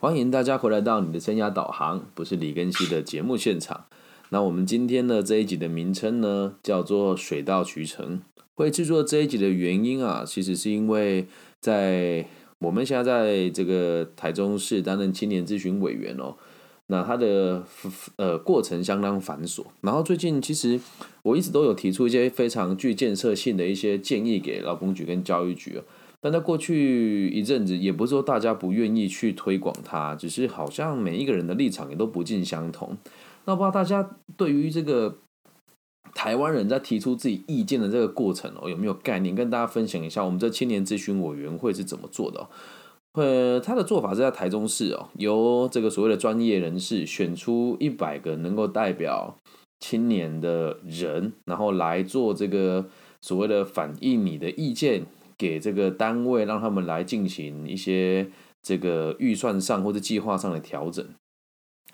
欢迎大家回来到你的生涯导航，不是李根熙的节目现场。那我们今天的这一集的名称呢，叫做“水到渠成”。会制作这一集的原因啊，其实是因为在我们现在在这个台中市担任青年咨询委员哦，那它的呃过程相当繁琐。然后最近其实我一直都有提出一些非常具建设性的一些建议给劳工局跟教育局但在过去一阵子，也不是说大家不愿意去推广它，只是好像每一个人的立场也都不尽相同。那不知道大家对于这个台湾人在提出自己意见的这个过程哦，有没有概念？跟大家分享一下，我们这青年咨询委员会是怎么做的？呃，他的做法是在台中市哦，由这个所谓的专业人士选出一百个能够代表青年的人，然后来做这个所谓的反映你的意见。给这个单位，让他们来进行一些这个预算上或者计划上的调整。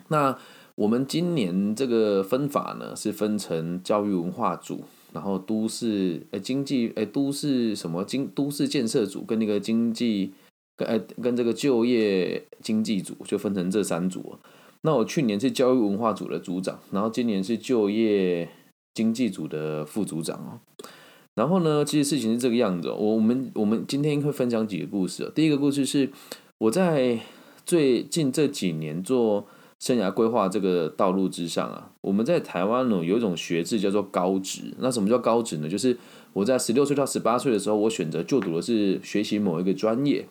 那我们今年这个分法呢，是分成教育文化组，然后都市诶经济诶都市什么经都市建设组跟那个经济跟呃跟这个就业经济组就分成这三组。那我去年是教育文化组的组长，然后今年是就业经济组的副组长哦。然后呢，其实事情是这个样子。我我们我们今天会分享几个故事。第一个故事是我在最近这几年做生涯规划这个道路之上啊，我们在台湾呢有一种学制叫做高职。那什么叫高职呢？就是我在十六岁到十八岁的时候，我选择就读的是学习某一个专业。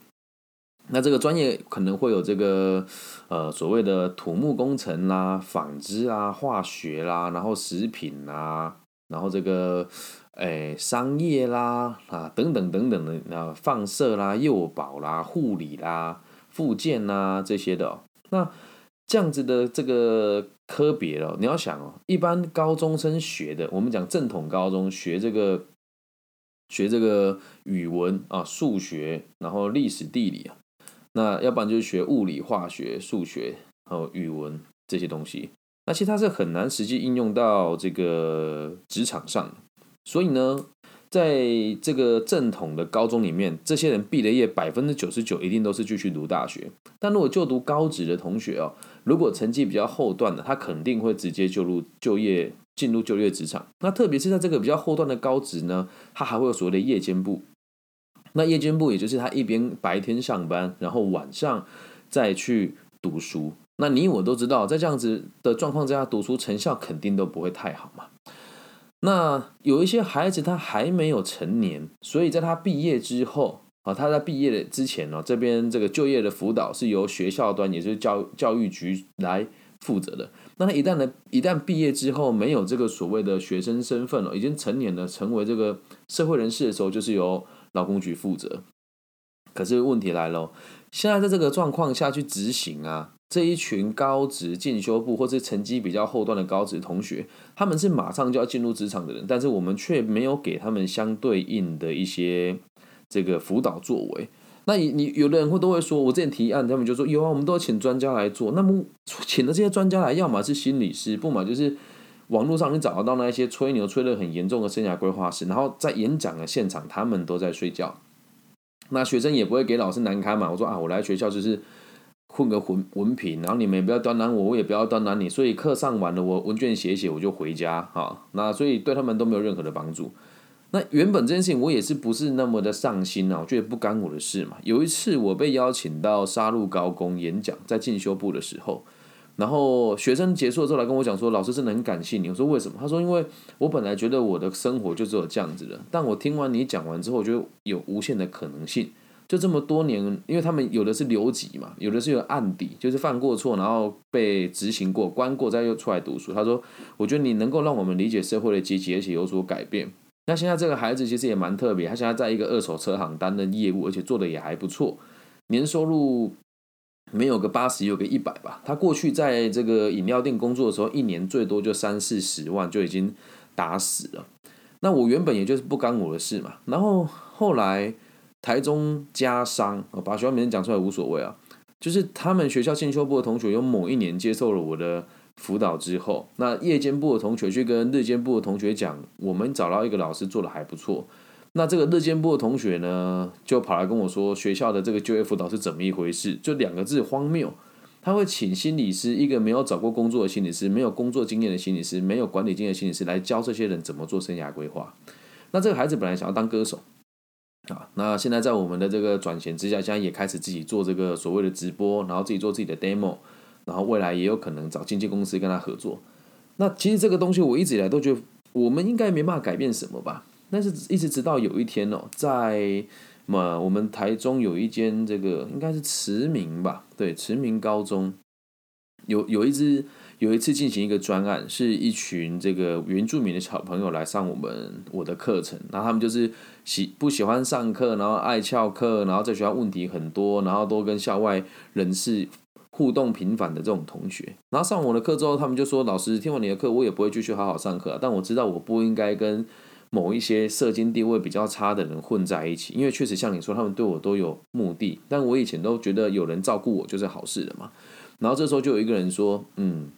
那这个专业可能会有这个呃所谓的土木工程啦、纺织啊、化学啦，然后食品啦，然后这个。诶，商业啦，啊，等等等等的，那放射啦、幼保啦、护理啦、附件啦这些的，那这样子的这个科别了，你要想哦，一般高中生学的，我们讲正统高中学这个，学这个语文啊、数学，然后历史地理啊，那要不然就是学物理、化学、数学还有语文这些东西，那其实它是很难实际应用到这个职场上。所以呢，在这个正统的高中里面，这些人毕了业，百分之九十九一定都是继续读大学。但如果就读高职的同学哦，如果成绩比较后段的，他肯定会直接就入就业，进入就业职场。那特别是在这个比较后段的高职呢，他还会有所谓的夜间部。那夜间部也就是他一边白天上班，然后晚上再去读书。那你我都知道，在这样子的状况之下，读书成效肯定都不会太好嘛。那有一些孩子他还没有成年，所以在他毕业之后啊，他在毕业的之前呢，这边这个就业的辅导是由学校端，也就是教教育局来负责的。那他一旦呢，一旦毕业之后没有这个所谓的学生身份了，已经成年了，成为这个社会人士的时候，就是由劳工局负责。可是问题来了，现在在这个状况下去执行啊。这一群高职进修部或是成绩比较后段的高职同学，他们是马上就要进入职场的人，但是我们却没有给他们相对应的一些这个辅导作为。那你你有的人会都会说，我这前提案，他们就说有啊，我们都要请专家来做。那么请的这些专家来，要么是心理师，不嘛就是网络上你找得到那一些吹牛吹得很严重的生涯规划师，然后在演讲的现场，他们都在睡觉。那学生也不会给老师难堪嘛。我说啊，我来学校就是。混个文文凭，然后你们也不要刁难我，我也不要刁难你，所以课上完了，我文卷写写，我就回家哈。那所以对他们都没有任何的帮助。那原本这件事情我也是不是那么的上心啊？我觉得不干我的事嘛。有一次我被邀请到沙鹿高工演讲，在进修部的时候，然后学生结束之后来跟我讲说，老师真的很感谢你。我说为什么？他说因为我本来觉得我的生活就只有这样子的，但我听完你讲完之后，我觉得有无限的可能性。就这么多年，因为他们有的是留级嘛，有的是有案底，就是犯过错，然后被执行过、关过，再又出来读书。他说：“我觉得你能够让我们理解社会的阶级，而且有所改变。”那现在这个孩子其实也蛮特别，他现在在一个二手车行担任业务，而且做的也还不错，年收入没有个八十，有个一百吧。他过去在这个饮料店工作的时候，一年最多就三四十万就已经打死了。那我原本也就是不干我的事嘛，然后后来。台中家商，我把学校名字讲出来无所谓啊。就是他们学校进修部的同学，有某一年接受了我的辅导之后，那夜间部的同学去跟日间部的同学讲，我们找到一个老师做的还不错。那这个日间部的同学呢，就跑来跟我说，学校的这个就业辅导是怎么一回事？就两个字，荒谬。他会请心理师，一个没有找过工作的心理师，没有工作经验的心理师，没有管理经验的心理师来教这些人怎么做生涯规划。那这个孩子本来想要当歌手啊，那现在在我们的这个转型之下，现在也开始自己做这个所谓的直播，然后自己做自己的 demo，然后未来也有可能找经纪公司跟他合作。那其实这个东西我一直以来都觉得，我们应该没办法改变什么吧。但是一直直到有一天哦，在嘛我们台中有一间这个应该是慈明吧，对，慈明高中有有一支有一次进行一个专案，是一群这个原住民的小朋友来上我们我的课程，然后他们就是喜不喜欢上课，然后爱翘课，然后在学校问题很多，然后都跟校外人士。互动频繁的这种同学，然后上我的课之后，他们就说：“老师，听完你的课，我也不会继续好好上课。但我知道我不应该跟某一些社经地位比较差的人混在一起，因为确实像你说，他们对我都有目的。但我以前都觉得有人照顾我就是好事了嘛。然后这时候就有一个人说：‘嗯，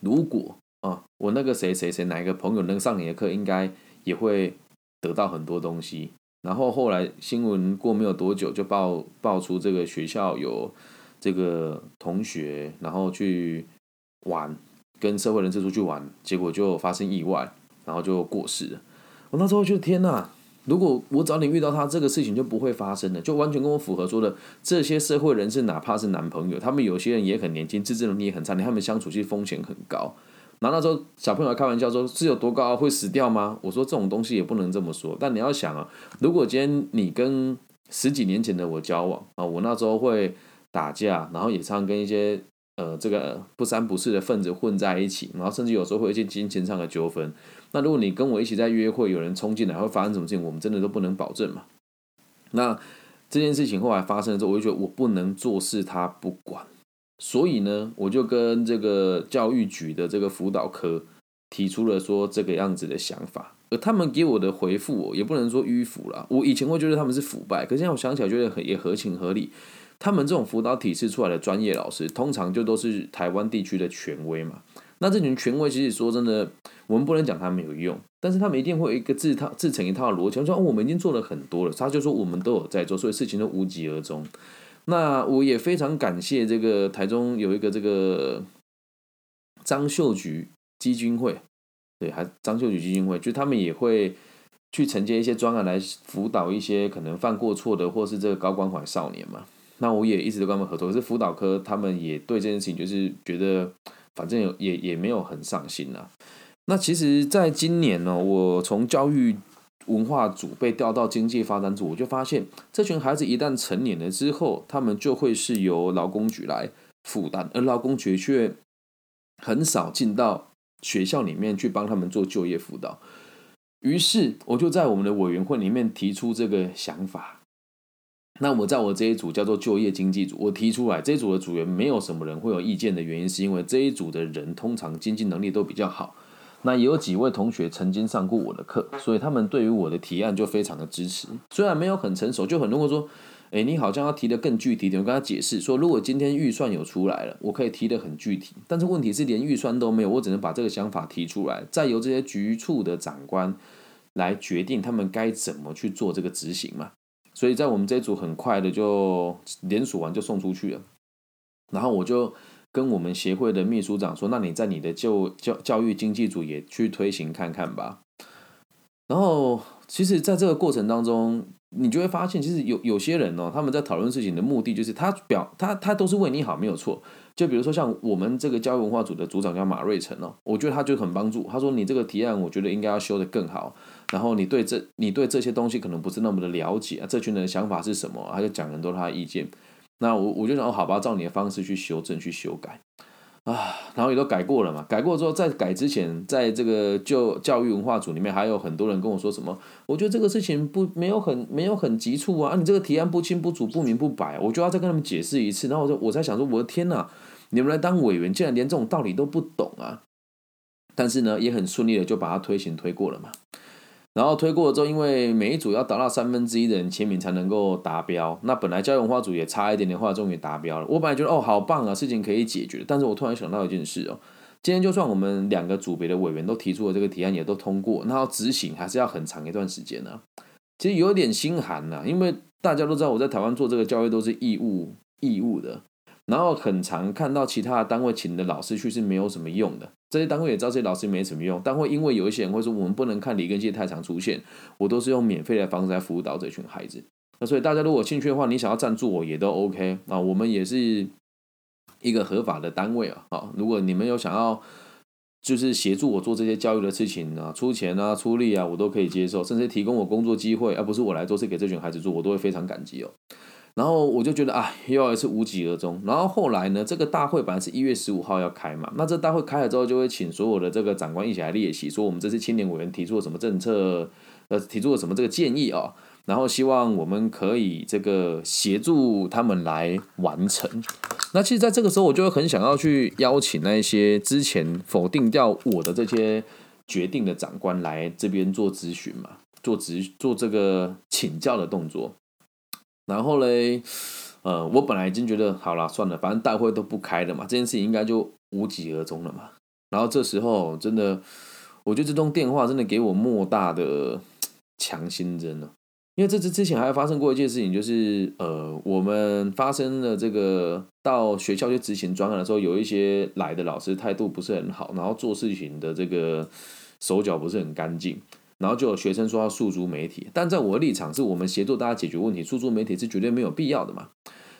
如果啊，我那个谁谁谁哪一个朋友能上你的课，应该也会得到很多东西。’然后后来新闻过没有多久，就爆爆出这个学校有。”这个同学，然后去玩，跟社会人士出去玩，结果就发生意外，然后就过世了。我那时候就天哪！如果我早点遇到他，这个事情就不会发生了，就完全跟我符合说的。这些社会人士，哪怕是男朋友，他们有些人也很年轻，自制能力也很差，他们相处其实风险很高。然后那时候小朋友开玩笑说：“是有多高会死掉吗？”我说：“这种东西也不能这么说。”但你要想啊，如果今天你跟十几年前的我交往啊，我那时候会。打架，然后也常跟一些呃这个不三不四的分子混在一起，然后甚至有时候会有一些金钱上的纠纷。那如果你跟我一起在约会，有人冲进来会发生什么事情，我们真的都不能保证嘛。那这件事情后来发生了之后，我就觉得我不能坐视他不管，所以呢，我就跟这个教育局的这个辅导科提出了说这个样子的想法，而他们给我的回复，也不能说迂腐了。我以前会觉得他们是腐败，可是现在我想起来觉得很也合情合理。他们这种辅导体制出来的专业老师，通常就都是台湾地区的权威嘛。那这群权威，其实说真的，我们不能讲他没有用，但是他们一定会有一个自套自成一套逻辑，说我们已经做了很多了，他就说我们都有在做，所以事情都无疾而终。那我也非常感谢这个台中有一个这个张秀菊基金会，对，还张秀菊基金会，就他们也会去承接一些专案来辅导一些可能犯过错的，或是这个高关怀少年嘛。那我也一直都跟他们合作，可是辅导科他们也对这件事情就是觉得，反正也也也没有很上心啊。那其实，在今年呢，我从教育文化组被调到经济发展组，我就发现，这群孩子一旦成年了之后，他们就会是由劳工局来负担，而劳工局却很少进到学校里面去帮他们做就业辅导。于是，我就在我们的委员会里面提出这个想法。那我在我这一组叫做就业经济组，我提出来这一组的组员没有什么人会有意见的原因，是因为这一组的人通常经济能力都比较好。那也有几位同学曾经上过我的课，所以他们对于我的提案就非常的支持。虽然没有很成熟，就很多人说：“哎，你好像要提的更具体点。”我跟他解释说：“如果今天预算有出来了，我可以提的很具体。但是问题是连预算都没有，我只能把这个想法提出来，再由这些局处的长官来决定他们该怎么去做这个执行嘛。”所以在我们这一组很快的就联署完就送出去了，然后我就跟我们协会的秘书长说：“那你在你的教教教育经济组也去推行看看吧。”然后其实，在这个过程当中，你就会发现，其实有有些人哦，他们在讨论事情的目的就是他表他他都是为你好，没有错。就比如说像我们这个教育文化组的组长叫马瑞成哦，我觉得他就很帮助。他说：“你这个提案，我觉得应该要修得更好。”然后你对这你对这些东西可能不是那么的了解啊，这群人的想法是什么？他就讲很多他的意见。那我我就想，哦，好吧，照你的方式去修正、去修改啊。然后也都改过了嘛，改过之后，在改之前，在这个就教育文化组里面，还有很多人跟我说什么？我觉得这个事情不没有很没有很急促啊，你这个提案不清不楚、不明不白，我就要再跟他们解释一次。然后我就我在想说，我的天呐，你们来当委员，竟然连这种道理都不懂啊！但是呢，也很顺利的就把它推行推过了嘛。然后推过了之后，因为每一组要达到三分之一的人签名才能够达标。那本来教育文化组也差一点点，话终于达标了。我本来觉得哦，好棒啊，事情可以解决。但是我突然想到一件事哦，今天就算我们两个组别的委员都提出了这个提案，也都通过，那要执行还是要很长一段时间呢。其实有点心寒呐，因为大家都知道我在台湾做这个教育都是义务义务的。然后很常看到其他的单位请的老师去是没有什么用的，这些单位也知道这些老师没什么用，但会因为有一些人会说我们不能看李根熙太常出现，我都是用免费的方式来辅导这群孩子。那所以大家如果有兴趣的话，你想要赞助我也都 OK 啊，我们也是一个合法的单位啊。好，如果你们有想要就是协助我做这些教育的事情啊，出钱啊、出力啊，我都可以接受，甚至提供我工作机会，而不是我来做，是给这群孩子做，我都会非常感激哦。然后我就觉得啊，又要一次无疾而终。然后后来呢，这个大会本来是一月十五号要开嘛，那这大会开了之后，就会请所有的这个长官一起来列席，说我们这次青年委员提出了什么政策，呃，提出了什么这个建议啊，然后希望我们可以这个协助他们来完成。那其实，在这个时候，我就会很想要去邀请那一些之前否定掉我的这些决定的长官来这边做咨询嘛，做咨做这个请教的动作。然后嘞，呃，我本来已经觉得好了，算了，反正大会都不开了嘛，这件事情应该就无疾而终了嘛。然后这时候真的，我觉得这通电话真的给我莫大的强心针了，因为这次之前还发生过一件事情，就是呃，我们发生了这个到学校去执行专案的时候，有一些来的老师态度不是很好，然后做事情的这个手脚不是很干净。然后就有学生说要诉诸媒体，但在我的立场是我们协助大家解决问题，诉诸媒体是绝对没有必要的嘛。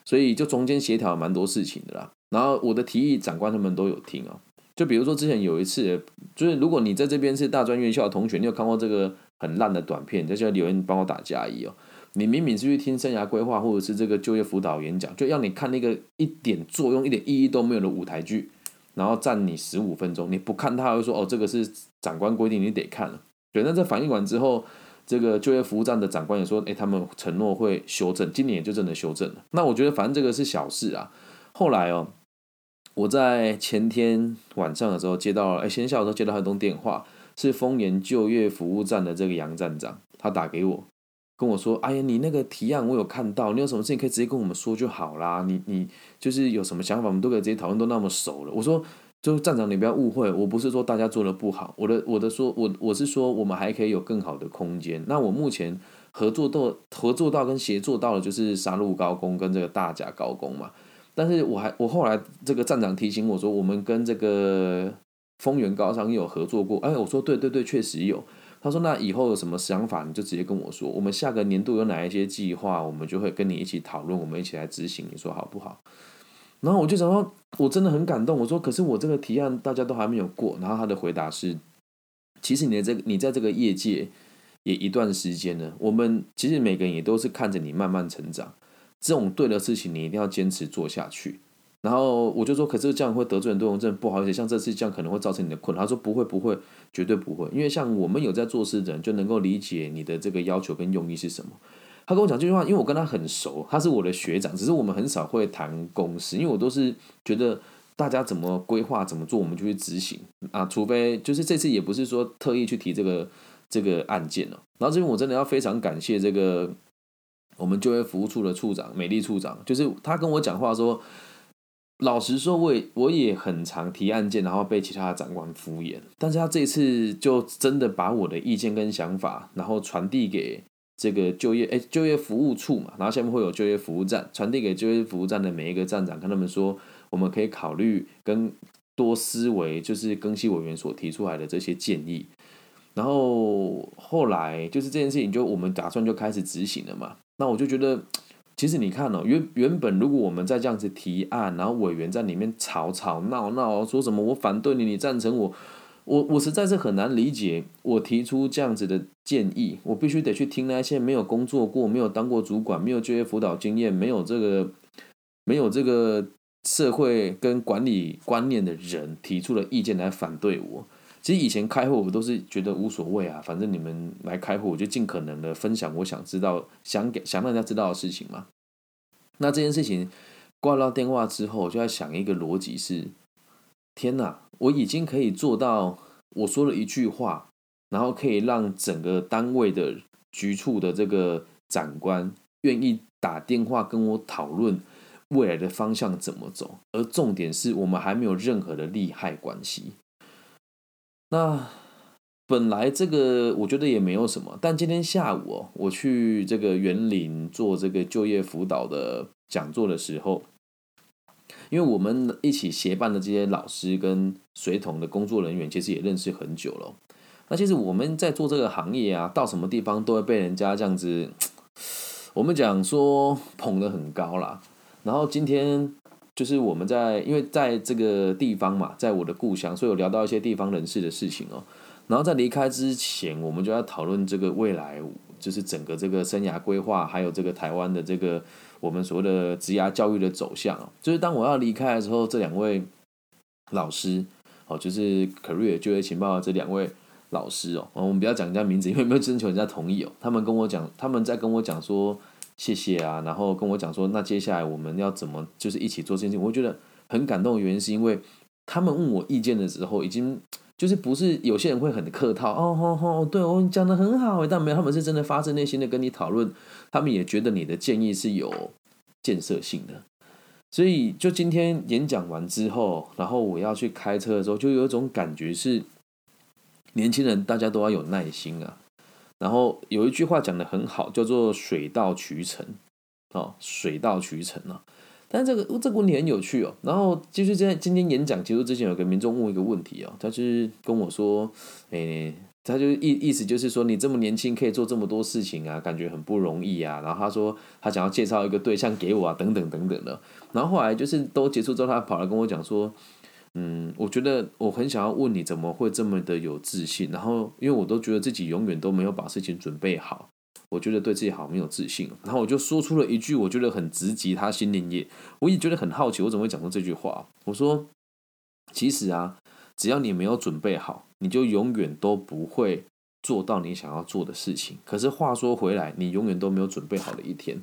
所以就中间协调蛮多事情的啦。然后我的提议，长官他们都有听哦。就比如说之前有一次，就是如果你在这边是大专院校的同学，你有看过这个很烂的短片，在下留言帮我打加一哦。你明明是去听生涯规划或者是这个就业辅导演讲，就要你看那个一点作用、一点意义都没有的舞台剧，然后占你十五分钟，你不看他会说哦，这个是长官规定，你得看了。对，那在反映完之后，这个就业服务站的长官也说，哎，他们承诺会修正，今年也就真的修正了。那我觉得反正这个是小事啊。后来哦，我在前天晚上的时候接到了，哎，先下午的时候接到一通电话，是丰研就业服务站的这个杨站长，他打给我，跟我说，哎呀，你那个提案我有看到，你有什么事情可以直接跟我们说就好啦。你你就是有什么想法，我们都可以直接讨论，都那么熟了。我说。就站长，你不要误会，我不是说大家做的不好，我的我的说，我我是说我们还可以有更好的空间。那我目前合作到合作到跟协作到的就是杀戮高工跟这个大甲高工嘛。但是我还我后来这个站长提醒我说，我们跟这个丰源高商有合作过。哎，我说对对对，确实有。他说那以后有什么想法，你就直接跟我说。我们下个年度有哪一些计划，我们就会跟你一起讨论，我们一起来执行。你说好不好？然后我就想说，我真的很感动。我说，可是我这个提案大家都还没有过。然后他的回答是：其实你的这个，你在这个业界也一段时间了。我们其实每个人也都是看着你慢慢成长。这种对的事情，你一定要坚持做下去。然后我就说，可是这样会得罪很多人，真的不好意思。像这次这样可能会造成你的困扰。他说不会不会，绝对不会。因为像我们有在做事的人，就能够理解你的这个要求跟用意是什么。他跟我讲这句话，因为我跟他很熟，他是我的学长，只是我们很少会谈公司，因为我都是觉得大家怎么规划怎么做，我们就去执行啊，除非就是这次也不是说特意去提这个这个案件了。然后这边我真的要非常感谢这个我们就业服务处的处长美丽处长，就是他跟我讲话说，老实说，我也我也很常提案件，然后被其他的长官敷衍，但是他这次就真的把我的意见跟想法，然后传递给。这个就业哎，就业服务处嘛，然后下面会有就业服务站，传递给就业服务站的每一个站长，跟他们说，我们可以考虑跟多思维，就是更新委员所提出来的这些建议。然后后来就是这件事情，就我们打算就开始执行了嘛。那我就觉得，其实你看哦，原原本如果我们在这样子提案，然后委员在里面吵吵闹闹，说什么我反对你，你赞成我。我我实在是很难理解，我提出这样子的建议，我必须得去听那些没有工作过、没有当过主管、没有就业辅导经验、没有这个没有这个社会跟管理观念的人提出的意见来反对我。其实以前开会我都是觉得无所谓啊，反正你们来开会，我就尽可能的分享我想知道、想给想让大家知道的事情嘛。那这件事情挂到电话之后，我就在想一个逻辑是：天哪！我已经可以做到，我说了一句话，然后可以让整个单位的局处的这个长官愿意打电话跟我讨论未来的方向怎么走，而重点是我们还没有任何的利害关系。那本来这个我觉得也没有什么，但今天下午哦，我去这个园林做这个就业辅导的讲座的时候。因为我们一起协办的这些老师跟随同的工作人员，其实也认识很久了。那其实我们在做这个行业啊，到什么地方都会被人家这样子，我们讲说捧得很高啦。然后今天就是我们在，因为在这个地方嘛，在我的故乡，所以有聊到一些地方人士的事情哦。然后在离开之前，我们就要讨论这个未来，就是整个这个生涯规划，还有这个台湾的这个我们所谓的职涯教育的走向就是当我要离开的时候，这两位老师哦，就是 career 就业情报这两位。老师哦，我们不要讲人家名字，因为没有征求人家同意哦。他们跟我讲，他们在跟我讲说谢谢啊，然后跟我讲说，那接下来我们要怎么就是一起做这件事情？我觉得很感动的原因是因为他们问我意见的时候，已经就是不是有些人会很客套哦哦哦，对我讲的很好，但没有他们是真的发自内心的跟你讨论，他们也觉得你的建议是有建设性的。所以就今天演讲完之后，然后我要去开车的时候，就有一种感觉是。年轻人，大家都要有耐心啊。然后有一句话讲的很好，叫做“水到渠成”。哦，水到渠成啊。但这个这个问题很有趣哦。然后就是在今天演讲结束之前，有个民众问一个问题哦，他就是跟我说：“诶，他就意意思就是说，你这么年轻可以做这么多事情啊，感觉很不容易啊。”然后他说他想要介绍一个对象给我啊，等等等等的。然后后来就是都结束之后，他跑来跟我讲说。嗯，我觉得我很想要问你怎么会这么的有自信，然后因为我都觉得自己永远都没有把事情准备好，我觉得对自己好没有自信，然后我就说出了一句我觉得很直击他心灵也，我也觉得很好奇，我怎么会讲出这句话？我说，其实啊，只要你没有准备好，你就永远都不会做到你想要做的事情。可是话说回来，你永远都没有准备好的一天。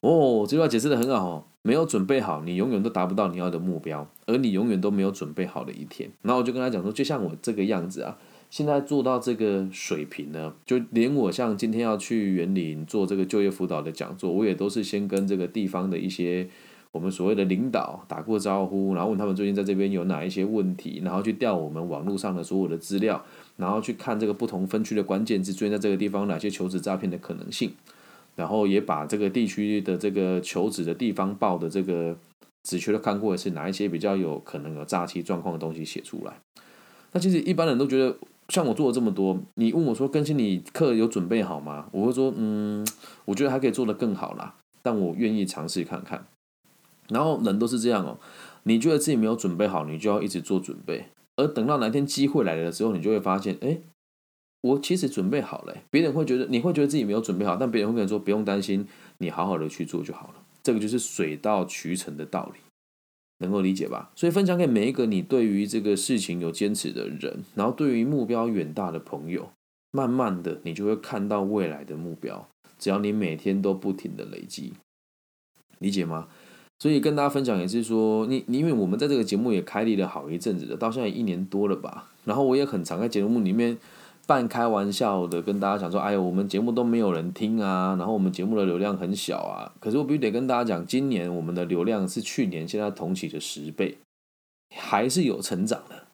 哦，这句话解释的很好。没有准备好，你永远都达不到你要的目标，而你永远都没有准备好的一天。然后我就跟他讲说，就像我这个样子啊，现在做到这个水平呢，就连我像今天要去园林做这个就业辅导的讲座，我也都是先跟这个地方的一些我们所谓的领导打过招呼，然后问他们最近在这边有哪一些问题，然后去调我们网络上的所有的资料，然后去看这个不同分区的关键字，最近在这个地方哪些求职诈骗的可能性。然后也把这个地区的这个求职的地方报的这个职缺都看过，是哪一些比较有可能有诈欺状况的东西写出来。那其实一般人都觉得，像我做了这么多，你问我说更新你课有准备好吗？我会说，嗯，我觉得还可以做得更好啦，但我愿意尝试看看。然后人都是这样哦，你觉得自己没有准备好，你就要一直做准备，而等到哪天机会来了之后，你就会发现，哎。我其实准备好了，别人会觉得你会觉得自己没有准备好，但别人会跟你说不用担心，你好好的去做就好了。这个就是水到渠成的道理，能够理解吧？所以分享给每一个你对于这个事情有坚持的人，然后对于目标远大的朋友，慢慢的你就会看到未来的目标。只要你每天都不停的累积，理解吗？所以跟大家分享也是说，你你因为我们在这个节目也开立了好一阵子了，到现在一年多了吧。然后我也很常在节目里面。半开玩笑的跟大家讲说，哎呦，我们节目都没有人听啊，然后我们节目的流量很小啊。可是我必须得跟大家讲，今年我们的流量是去年现在同期的十倍，还是有成长的。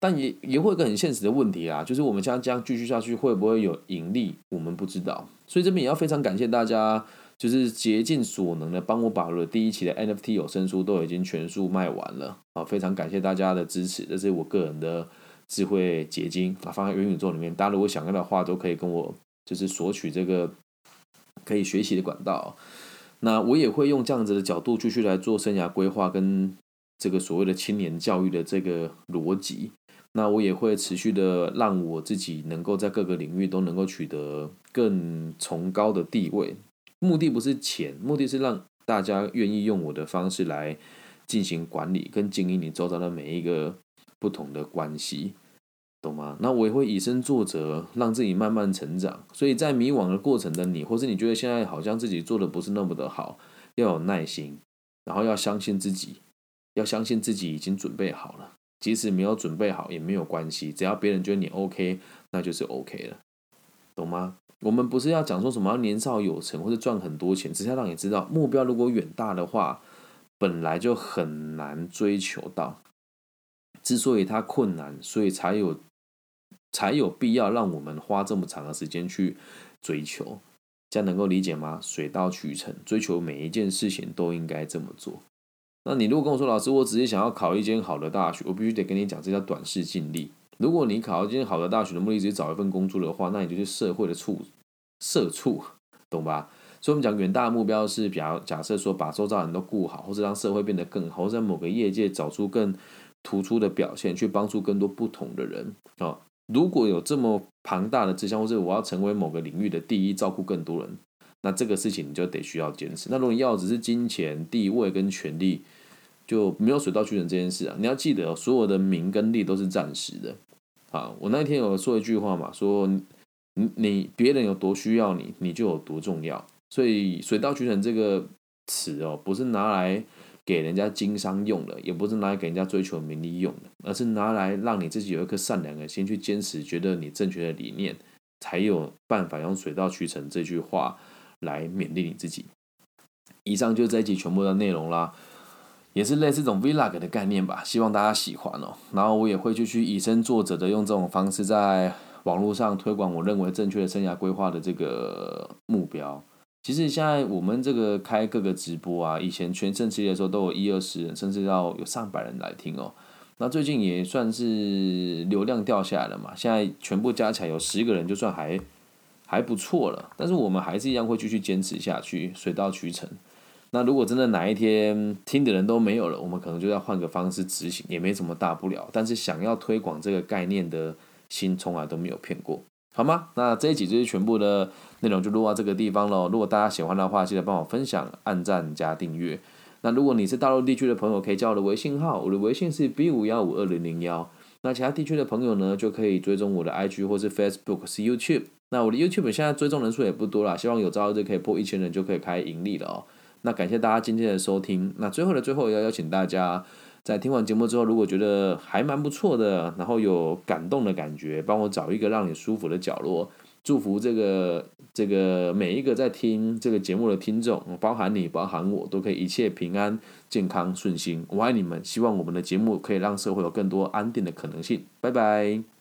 但也也会有个很现实的问题啊，就是我们现在这样继续下去会不会有盈利，我们不知道。所以这边也要非常感谢大家，就是竭尽所能的帮我把我的第一期的 NFT 有声书都已经全数卖完了啊，非常感谢大家的支持，这是我个人的。智慧结晶啊，放在元宇宙里面，大家如果想要的话，都可以跟我就是索取这个可以学习的管道。那我也会用这样子的角度继续来做生涯规划跟这个所谓的青年教育的这个逻辑。那我也会持续的让我自己能够在各个领域都能够取得更崇高的地位。目的不是钱，目的是让大家愿意用我的方式来进行管理跟经营你周遭的每一个。不同的关系，懂吗？那我也会以身作则，让自己慢慢成长。所以在迷惘的过程的你，或是你觉得现在好像自己做的不是那么的好，要有耐心，然后要相信自己，要相信自己已经准备好了。即使没有准备好也没有关系，只要别人觉得你 OK，那就是 OK 了，懂吗？我们不是要讲说什么要年少有成或者赚很多钱，只是要让你知道，目标如果远大的话，本来就很难追求到。之所以它困难，所以才有才有必要让我们花这么长的时间去追求，这样能够理解吗？水到渠成，追求每一件事情都应该这么做。那你如果跟我说老师，我只是想要考一间好的大学，我必须得跟你讲，这叫短视尽力。如果你考一间好的大学的目的只是找一份工作的话，那你就是社会的畜社畜，懂吧？所以我们讲远大的目标是，比较假设说把周遭人都顾好，或者让社会变得更好，或者在某个业界找出更突出的表现，去帮助更多不同的人啊。如果有这么庞大的志向，或者我要成为某个领域的第一，照顾更多人，那这个事情你就得需要坚持。那如果你要只是金钱、地位跟权力，就没有水到渠成这件事啊。你要记得，所有的名跟利都是暂时的。啊，我那天有说一句话嘛，说你你别人有多需要你，你就有多重要。所以“水到渠成”这个词哦，不是拿来给人家经商用的，也不是拿来给人家追求名利用的，而是拿来让你自己有一颗善良的心去坚持，觉得你正确的理念，才有办法用“水到渠成”这句话来勉励你自己。以上就是这一集全部的内容啦，也是类似这种 vlog 的概念吧，希望大家喜欢哦。然后我也会继续以身作则的，用这种方式在网络上推广我认为正确的生涯规划的这个目标。其实现在我们这个开各个直播啊，以前全盛期的时候都有一二十人，甚至要有上百人来听哦。那最近也算是流量掉下来了嘛，现在全部加起来有十个人，就算还还不错了。但是我们还是一样会继续坚持下去，水到渠成。那如果真的哪一天听的人都没有了，我们可能就要换个方式执行，也没什么大不了。但是想要推广这个概念的心，从来都没有骗过。好吗？那这一集就是全部的内容，就录到这个地方喽。如果大家喜欢的话，记得帮我分享、按赞、加订阅。那如果你是大陆地区的朋友，可以加我的微信号，我的微信是 B 五幺五二零零幺。那其他地区的朋友呢，就可以追踪我的 IG 或是 Facebook，是 YouTube。那我的 YouTube 现在追踪人数也不多啦，希望有朝一日可以破一千人，就可以开盈利了哦。那感谢大家今天的收听。那最后的最后，要邀请大家。在听完节目之后，如果觉得还蛮不错的，然后有感动的感觉，帮我找一个让你舒服的角落，祝福这个这个每一个在听这个节目的听众，包含你，包含我，都可以一切平安、健康、顺心。我爱你们，希望我们的节目可以让社会有更多安定的可能性。拜拜。